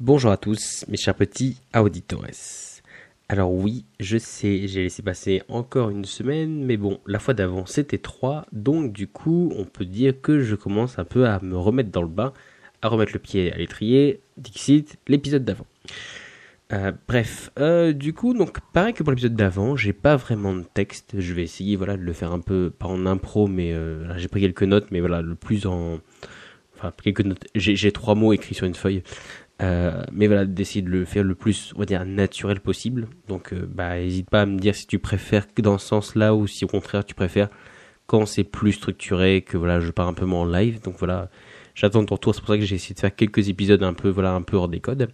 Bonjour à tous, mes chers petits auditores. Alors oui, je sais, j'ai laissé passer encore une semaine, mais bon, la fois d'avant c'était trois, donc du coup, on peut dire que je commence un peu à me remettre dans le bain, à remettre le pied à l'étrier, Dixit, l'épisode d'avant. Euh, bref, euh, du coup, donc pareil que pour l'épisode d'avant, j'ai pas vraiment de texte. Je vais essayer, voilà, de le faire un peu pas en impro, mais euh, j'ai pris quelques notes, mais voilà, le plus en, enfin quelques notes. J'ai trois mots écrits sur une feuille, euh, mais voilà, d'essayer de le faire le plus, on va dire, naturel possible. Donc, euh, bah, n'hésite pas à me dire si tu préfères dans ce sens-là ou si au contraire tu préfères quand c'est plus structuré, que voilà, je pars un peu moins en live. Donc voilà, j'attends ton retour. C'est pour ça que j'ai essayé de faire quelques épisodes un peu, voilà, un peu hors des codes.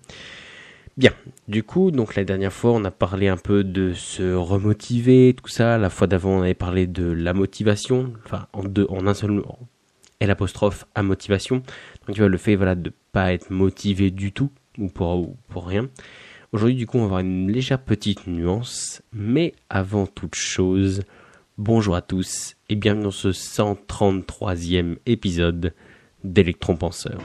Bien. Du coup, donc la dernière fois, on a parlé un peu de se remotiver, tout ça. La fois d'avant, on avait parlé de la motivation, enfin en deux, en un seul, et l'apostrophe à motivation. Donc tu vois le fait voilà de pas être motivé du tout ou pour pour rien. Aujourd'hui du coup on va avoir une légère petite nuance, mais avant toute chose, bonjour à tous et bienvenue dans ce 133e épisode d'Electron Penseur.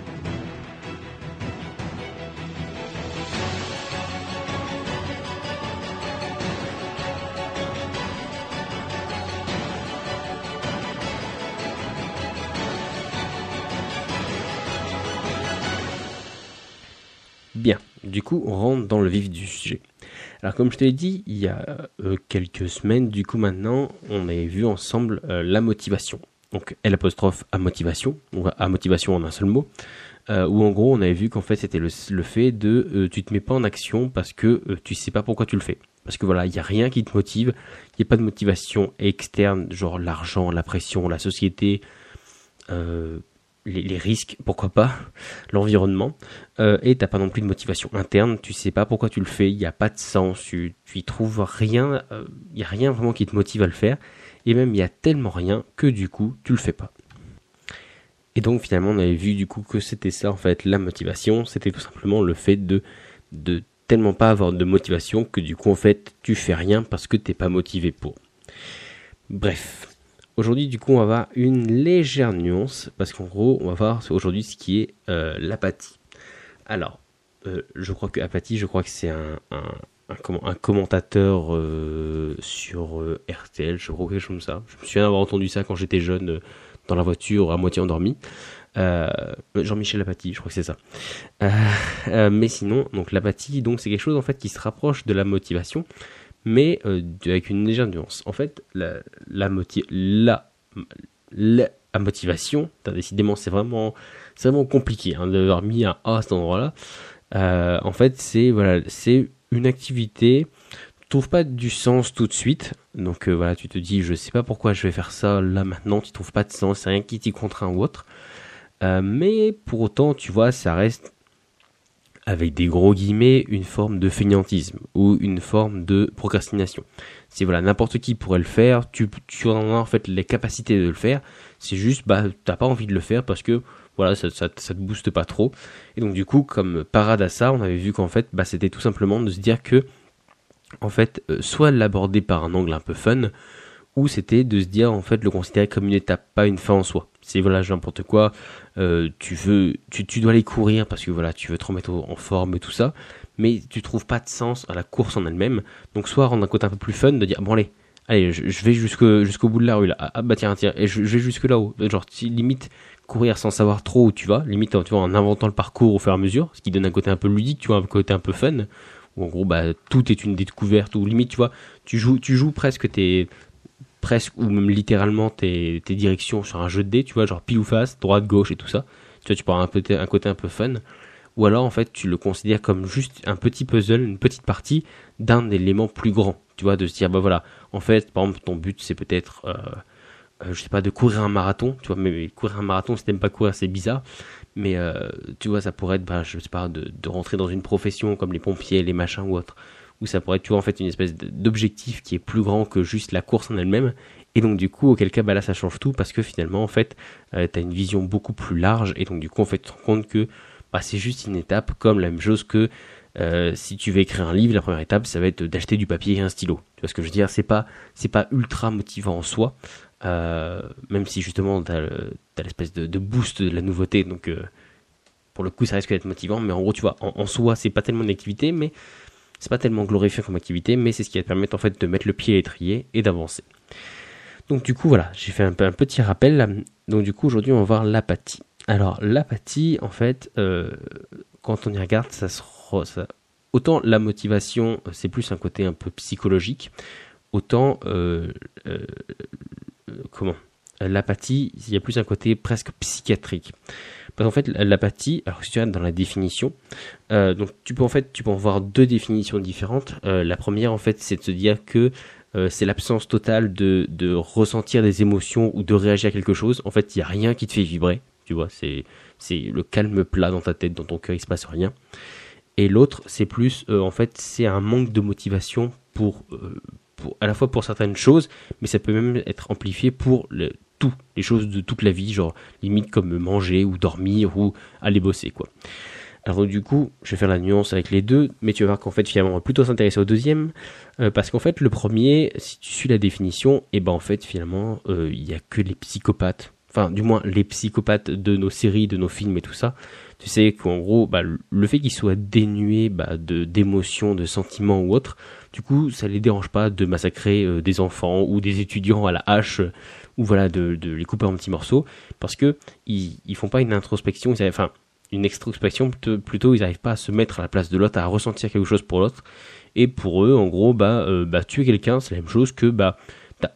Du coup, on rentre dans le vif du sujet. Alors, comme je te l'ai dit, il y a euh, quelques semaines, du coup, maintenant, on avait vu ensemble euh, la motivation. Donc, L apostrophe à motivation, ou à motivation en un seul mot, euh, où en gros, on avait vu qu'en fait, c'était le, fait de euh, tu te mets pas en action parce que tu sais pas pourquoi tu le fais. Parce que voilà, il n'y a rien qui te motive, il n'y a pas de motivation externe, genre l'argent, la pression, la société, les, les, risques, pourquoi pas, l'environnement, euh, et t'as pas non plus de motivation interne, tu sais pas pourquoi tu le fais, il n'y a pas de sens, tu, tu y trouves rien, il euh, y a rien vraiment qui te motive à le faire, et même il y a tellement rien que du coup tu le fais pas. Et donc finalement on avait vu du coup que c'était ça en fait la motivation, c'était tout simplement le fait de de tellement pas avoir de motivation que du coup en fait tu fais rien parce que t'es pas motivé pour. Bref, Aujourd'hui, du coup, on va voir une légère nuance parce qu'en gros, on va voir aujourd'hui ce qui est euh, l'apathie. Alors, euh, je crois que apathie, je crois que c'est un, commentateur euh, sur RTL, je crois quelque chose comme ça. Je me souviens avoir entendu ça quand j'étais jeune dans la voiture, à moitié endormi. Jean-Michel Apathie, je crois que c'est ça. mais sinon, donc l'apathie, donc c'est quelque chose en fait qui se rapproche de la motivation mais euh, avec une légère nuance. En fait, la, la, motiv la, la, motivation, décidément, c'est vraiment, vraiment compliqué hein, d'avoir mis un A à cet endroit-là. Euh, en fait, c'est voilà, c'est une activité. Tu trouves pas du sens tout de suite, donc euh, voilà, tu te dis, je sais pas pourquoi je vais faire ça là maintenant. Tu trouves pas de sens, c'est rien qui t'y contraint ou autre. Mais pour autant, tu vois, ça reste avec des gros guillemets, une forme de fainéantisme ou une forme de procrastination. C'est voilà, n'importe qui pourrait le faire, tu, tu en as en fait les capacités de le faire, c'est juste, bah, t'as pas envie de le faire parce que, voilà, ça, ça, te booste pas trop. Et donc, du coup, comme parade à ça, on avait vu qu'en fait, bah, c'était tout simplement de se dire que, en fait, euh, soit l'aborder par un angle un peu fun, ou c'était de se dire en fait le considérer comme une étape, pas une fin en soi. C'est voilà n'importe quoi, euh, tu veux, tu, tu dois aller courir parce que voilà tu veux te remettre en forme et tout ça, mais tu trouves pas de sens à la course en elle-même. Donc soit rendre un côté un peu plus fun de dire bon allez, allez je, vais jusqu'au bout de la rue là, ah bah tiens tiens, et je, vais jusque là-haut, genre limite courir sans savoir trop où tu vas, limite tu vois en inventant le parcours au fur et à mesure, ce qui donne un côté un peu ludique, tu vois un côté un peu fun. Où en gros bah tout est une découverte ou limite tu vois tu joues tu joues presque tes presque ou même littéralement tes, tes directions sur un jeu de dés, tu vois, genre pile ou face, droite, gauche et tout ça. Tu vois, tu peux avoir un, peu, un côté un peu fun. Ou alors, en fait, tu le considères comme juste un petit puzzle, une petite partie d'un élément plus grand. Tu vois, de se dire, bah voilà, en fait, par exemple, ton but, c'est peut-être, euh, euh, je sais pas, de courir un marathon. Tu vois, mais courir un marathon, si t'aimes pas courir, c'est bizarre. Mais euh, tu vois, ça pourrait être, bah, je sais pas, de, de rentrer dans une profession comme les pompiers, les machins ou autre où ça pourrait être, tu vois, en fait, une espèce d'objectif qui est plus grand que juste la course en elle-même. Et donc, du coup, auquel cas, bah là, ça change tout parce que finalement, en fait, euh, tu as une vision beaucoup plus large. Et donc, du coup, en fait, tu te rends compte que bah, c'est juste une étape comme la même chose que euh, si tu veux écrire un livre, la première étape, ça va être d'acheter du papier et un stylo. Tu vois ce que je veux dire? C'est pas, c'est pas ultra motivant en soi, euh, même si justement, tu as l'espèce de, boost de la nouveauté. Donc, euh, pour le coup, ça risque d'être motivant, mais en gros, tu vois, en, soi, c'est pas tellement une activité, mais c'est pas tellement glorifiant comme activité, mais c'est ce qui va te permettre en fait de mettre le pied à l'étrier et d'avancer. Donc du coup, voilà, j'ai fait un, petit rappel. Donc du coup, aujourd'hui, on va voir l'apathie. Alors l'apathie, en fait, euh, quand on y regarde, ça se autant la motivation, c'est plus un côté un peu psychologique, autant euh, euh, comment? L'apathie, il y a plus un côté presque psychiatrique. Parce qu'en fait, l'apathie, alors si tu regardes dans la définition, donc tu peux en fait, tu peux en voir deux définitions différentes. la première, en fait, c'est de se dire que c'est l'absence totale de, de ressentir des émotions ou de réagir à quelque chose. En fait, il n'y a rien qui te fait vibrer tu vois, c'est c'est le calme plat dans ta tête, dans ton cœur, il se passe rien. Et l'autre, c'est plus, euh, en fait, c'est un manque de motivation pour, euh, pour, à la fois pour certaines choses, mais ça peut même être amplifié pour le, les choses de toute la vie, genre limite comme manger ou dormir ou aller bosser, quoi. Alors du coup, je vais faire la nuance avec les deux, mais tu vas voir qu'en fait finalement on va plutôt s'intéresser au deuxième, euh, parce qu'en fait le premier, si tu suis la définition, et eh ben en fait finalement il n'y a que les psychopathes enfin du moins les psychopathes de nos séries, de nos films et tout ça, tu sais qu'en gros, bah, le fait qu'ils soient dénués bah, de d'émotions, de sentiments ou autre, du coup, ça les dérange pas de massacrer euh, des enfants ou des étudiants à la hache euh, de, les couper en petits morceaux parce que ils, ils font pas une introspection, enfin une extrospection plutôt, ils n'arrivent pas à se mettre à la place de l'autre, à ressentir quelque chose pour l'autre. Et pour eux, en gros, bah, euh, bah tuer quelqu'un, c'est la même chose que bah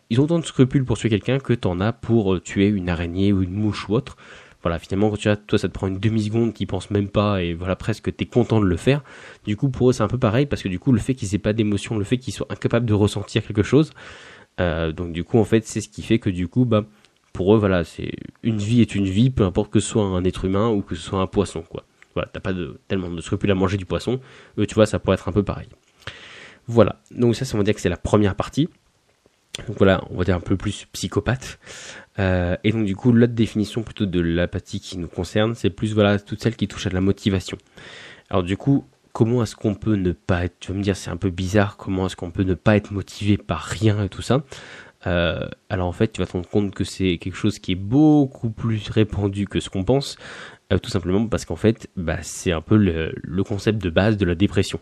ils ont autant de scrupules pour tuer quelqu'un que t'en as pour euh, tuer une araignée ou une mouche ou autre. Voilà, finalement, quand tu as, toi, ça te prend une demi-seconde qu'ils pensent même pas et voilà, presque t'es content de le faire. Du coup, pour eux, c'est un peu pareil parce que du coup, le fait qu'ils aient pas d'émotion, le fait qu'ils soient incapables de ressentir quelque chose, euh, donc du coup, en fait, c'est ce qui fait que du coup, bah, pour eux, voilà, c'est une vie est une vie, peu importe que ce soit un être humain ou que ce soit un poisson, quoi. Voilà, t'as pas de, tellement de scrupules à manger du poisson. Eux, tu vois, ça pourrait être un peu pareil. Voilà. Donc ça, ça veut dire que c'est la première partie. Donc voilà, on va dire un peu plus psychopathe. Euh, et donc du coup, l'autre définition plutôt de l'apathie qui nous concerne, c'est plus voilà toutes celles qui touchent à la motivation. Alors du coup, comment est-ce qu'on peut ne pas être, tu vas me dire c'est un peu bizarre, comment est-ce qu'on peut ne pas être motivé par rien et tout ça euh, Alors en fait, tu vas te rendre compte que c'est quelque chose qui est beaucoup plus répandu que ce qu'on pense. Euh, tout simplement parce qu'en fait, bah, c'est un peu le, concept de base de la dépression.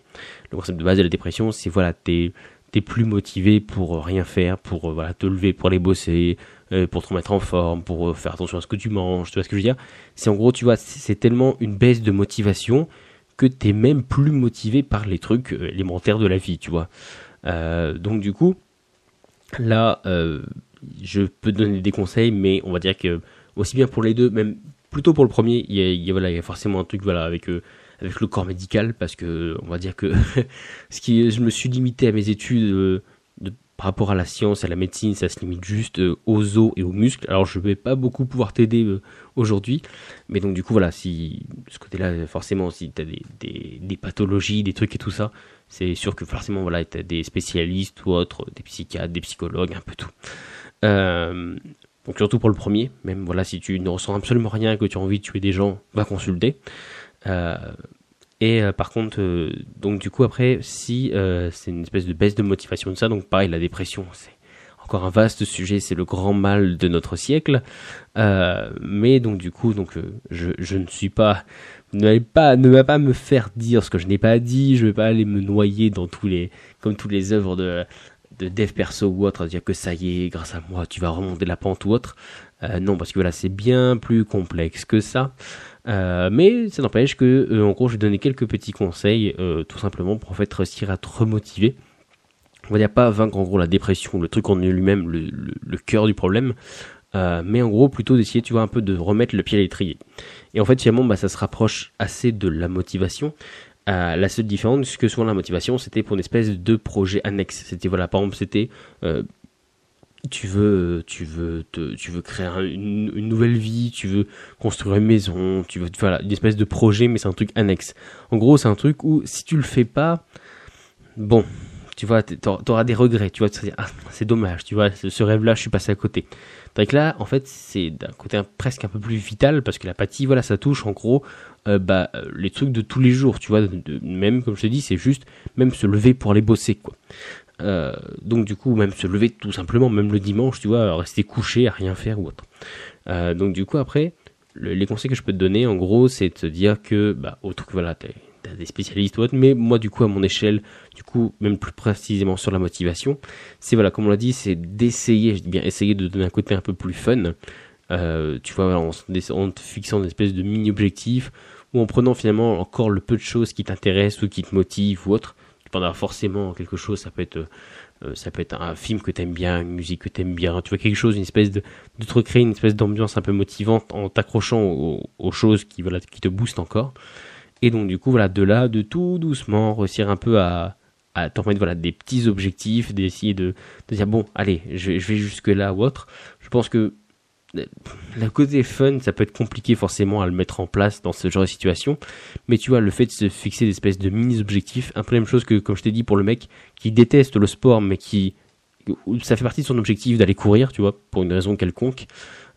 Le concept de base de la dépression, c'est voilà, t'es t'es plus motivé pour rien faire, pour euh, voilà, te lever, pour aller bosser, pour te remettre en forme, pour faire attention à ce que tu manges, tu vois ce que je veux dire C'est en gros, tu vois, c'est tellement une baisse de motivation que t'es même plus motivé par les trucs élémentaires de la vie, tu vois. donc du coup, là, je peux donner des conseils, mais on va dire que aussi bien pour les deux, même plutôt pour le premier, il y a, voilà, il y a forcément un truc voilà avec avec le corps médical parce que on va dire que ce qui je me suis limité à mes études euh, de, par rapport à la science, à la médecine, ça se limite juste euh, aux os et aux muscles. Alors je vais pas beaucoup pouvoir t'aider euh, aujourd'hui, mais donc du coup voilà, si ce côté-là forcément si tu as des, pathologies, des trucs et tout ça, c'est sûr que forcément voilà, tu as des spécialistes ou autres, des psychiatres, des psychologues, un peu tout. donc surtout pour le premier, même voilà, si tu ne ressens absolument rien, que tu as envie de tuer des gens, va consulter. Euh, et euh, par contre, euh, donc du coup après, si c'est une espèce de baisse de motivation de ça, donc pareil, la dépression, c'est encore un vaste sujet, c'est le grand mal de notre siècle. mais donc du coup, donc je, ne suis pas, ne pas, ne va pas me faire dire ce que je n'ai pas dit. Je vais pas aller me noyer dans tous les, comme toutes les œuvres de de dev perso ou autre, à dire que ça y est, grâce à moi, tu vas remonter la pente ou autre. Non, parce que voilà, c'est bien plus complexe que ça. Euh, mais ça n'empêche que, euh, en gros, je vais donner quelques petits conseils, euh, tout simplement pour en fait réussir à te remotiver. On va dire pas vaincre en gros la dépression, le truc en lui-même, le, le, cœur du problème, mais en gros plutôt d'essayer, tu vois, un peu de remettre le pied à l'étrier. Et en fait, finalement, bah, ça se rapproche assez de la motivation. la seule différence, c'est que souvent la motivation, c'était pour une espèce de projet annexe. C'était voilà, par exemple, c'était tu veux, tu veux, te, tu veux créer une, nouvelle vie, tu veux construire une maison, tu veux, voilà, une espèce de projet, mais c'est un truc annexe. En gros, c'est un truc où si tu le fais pas, bon, tu vois, t'auras des regrets, tu vois, ah, c'est dommage, tu vois, ce rêve-là, je suis passé à côté. Donc là, en fait, c'est d'un côté presque un peu plus vital parce que l'apathie, voilà, ça touche en gros, euh, bah, les trucs de tous les jours, tu vois, de, même comme je te dis, c'est juste même se lever pour aller bosser, quoi. Euh, donc du coup, même se lever tout simplement, même le dimanche, tu vois, rester couché à rien faire ou autre. Euh, donc du coup après, les conseils que je peux te donner, en gros, c'est de te dire que, bah, autre que voilà, t'as des spécialistes ou autre, mais moi, du coup, à mon échelle, du coup, même plus précisément sur la motivation, c'est voilà, comme on l'a dit, c'est d'essayer, je dis bien essayer de donner un côté un peu plus fun. Euh, tu vois, en, en, te fixant une espèce de mini-objectif, ou en prenant finalement encore le peu de choses qui t'intéressent ou qui te motivent ou autre. Forcément quelque chose, ça peut être euh, ça peut être un film que t'aimes bien, une musique que t'aimes bien, tu vois quelque chose, une espèce de, de te recréer une espèce d'ambiance un peu motivante en t'accrochant aux, choses qui, voilà, qui te boostent encore. Et donc du coup, voilà, de là, de tout doucement, réussir un peu à, à t'en mettre voilà, des petits objectifs, d'essayer de, de dire bon, allez, je, je vais jusque là ou autre. Je pense que le côté fun, ça peut être compliqué forcément à le mettre en place dans ce genre de situation. Mais tu vois, le fait de se fixer des espèces de mini-objectifs, un peu la même chose que, comme je t'ai dit, pour le mec qui déteste le sport, mais qui. Ça fait partie de son objectif d'aller courir, tu vois, pour une raison quelconque.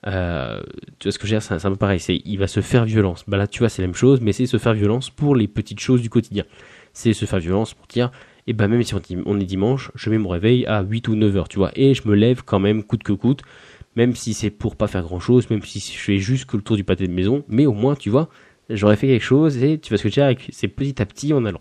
Euh, tu vois ce que je veux dire, c'est un peu pareil. C'est, il va se faire violence. Bah là, tu vois, c'est la même chose, mais c'est se faire violence pour les petites choses du quotidien. C'est se faire violence pour dire, et eh ben même si on est dimanche, je mets mon réveil à 8 ou 9 heures, tu vois, et je me lève quand même coûte que coûte même si c'est pour pas faire grand chose, même si je fais juste que le tour du pâté de maison, mais au moins, tu vois, j'aurais fait quelque chose et tu vas ce que tu c'est petit à petit en allant.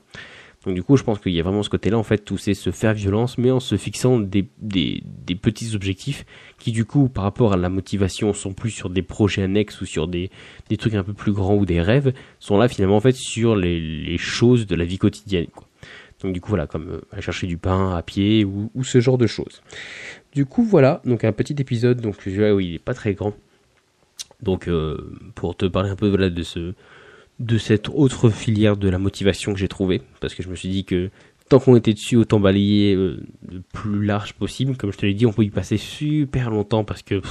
Donc du coup, je pense qu'il y a vraiment ce côté-là, en fait, où c'est se faire violence, mais en se fixant des, des, des, petits objectifs qui, du coup, par rapport à la motivation, sont plus sur des projets annexes ou sur des, des trucs un peu plus grands ou des rêves, sont là finalement, en fait, sur les, les choses de la vie quotidienne. Quoi. Donc du coup, voilà, comme euh, aller chercher du pain à pied ou, ce genre de choses. Du coup, voilà, donc un petit épisode, donc il est pas très grand. Donc, euh, pour te parler un peu de ce, de cette autre filière de la motivation que j'ai trouvée, parce que je me suis dit que tant qu'on était dessus, autant balayer euh, le plus large possible. Comme je te l'ai dit, on peut y passer super longtemps parce que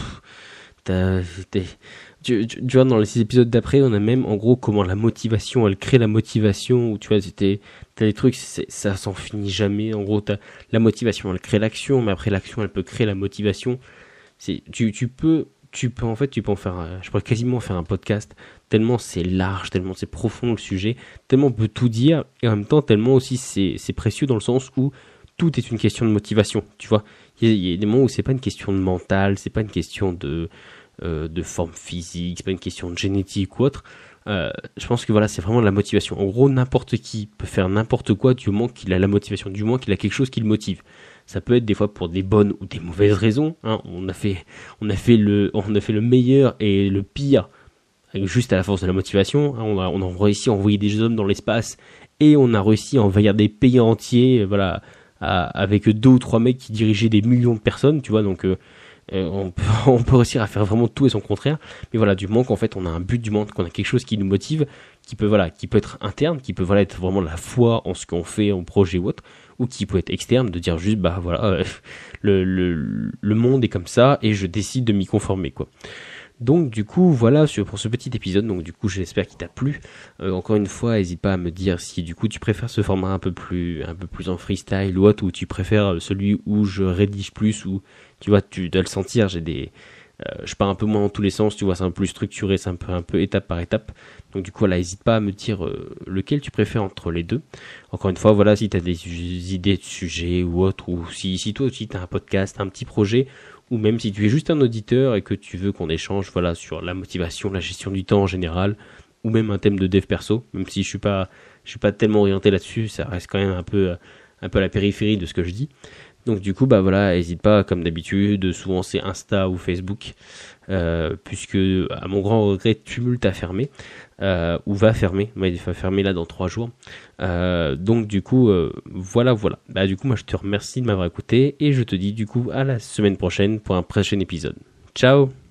tu, vois, dans les épisodes d'après, on a même en gros comment la motivation, elle crée la motivation, ou tu vois, c'était, t'as des trucs, ça s'en finit jamais. En gros, t'as la motivation, elle crée l'action, mais après l'action, elle peut créer la motivation. C'est, tu, tu peux, tu peux en fait, tu peux en faire, je pourrais quasiment faire un podcast tellement c'est large, tellement c'est profond le sujet, tellement on peut tout dire, et en même temps tellement aussi c'est, c'est précieux dans le sens où tout est une question de motivation, tu vois. Il y, a des moments où c'est pas une question de mental, c'est pas une question de euh, de forme physique, c'est pas une question de génétique ou autre. Euh, je pense que voilà, c'est vraiment de la motivation. En gros, n'importe qui peut faire n'importe quoi du moment qu'il a la motivation, du moins qu'il a quelque chose qui le motive. Ça peut être des fois pour des bonnes ou des mauvaises raisons. Hein. On a fait, on a fait le, on a fait le meilleur et le pire juste à la force de la motivation. Hein. On a, on a réussi à envoyer des hommes dans l'espace et on a réussi à envahir des pays entiers, voilà, avec deux ou trois mecs qui dirigeaient des millions de personnes, tu vois. Donc euh, euh, on, peut, on peut réussir à faire vraiment tout et son contraire. Mais voilà, du moment qu'en fait on a un but, du moment qu'on a quelque chose qui nous motive, qui peut voilà, qui peut être interne, qui peut voilà être vraiment la foi en ce qu'on fait, en projet ou autre, ou qui peut être externe, de dire juste bah voilà, euh, le, le, le monde est comme ça et je décide de m'y conformer quoi. Donc du coup voilà pour ce petit épisode. Donc du coup j'espère qu'il t'a plu. Euh, encore une fois, n'hésite pas à me dire si du coup tu préfères ce format un peu plus un peu plus en freestyle ou autre, ou tu préfères celui où je rédige plus ou tu vois tu dois le sentir. J'ai des euh, je pars un peu moins dans tous les sens, tu vois, c'est un peu plus structuré, c'est un peu, un peu étape par étape. Donc du coup, voilà, n'hésite pas à me dire euh, lequel tu préfères entre les deux. Encore une fois, voilà, si tu as des idées de sujets ou autre, ou si, si toi aussi tu as un podcast, un petit projet, ou même si tu es juste un auditeur et que tu veux qu'on échange voilà sur la motivation, la gestion du temps en général, ou même un thème de dev perso, même si je suis pas suis pas tellement orienté là-dessus, ça reste quand même un peu un peu à la périphérie de ce que je dis. Donc du coup bah voilà, n'hésite pas comme d'habitude, souvent c'est Insta ou Facebook, euh, puisque à mon grand regret Tumult a fermé euh, ou va fermer, il va fermer là dans trois jours. Euh, donc du coup euh, voilà voilà. Bah du coup moi je te remercie de m'avoir écouté et je te dis du coup à la semaine prochaine pour un prochain épisode. Ciao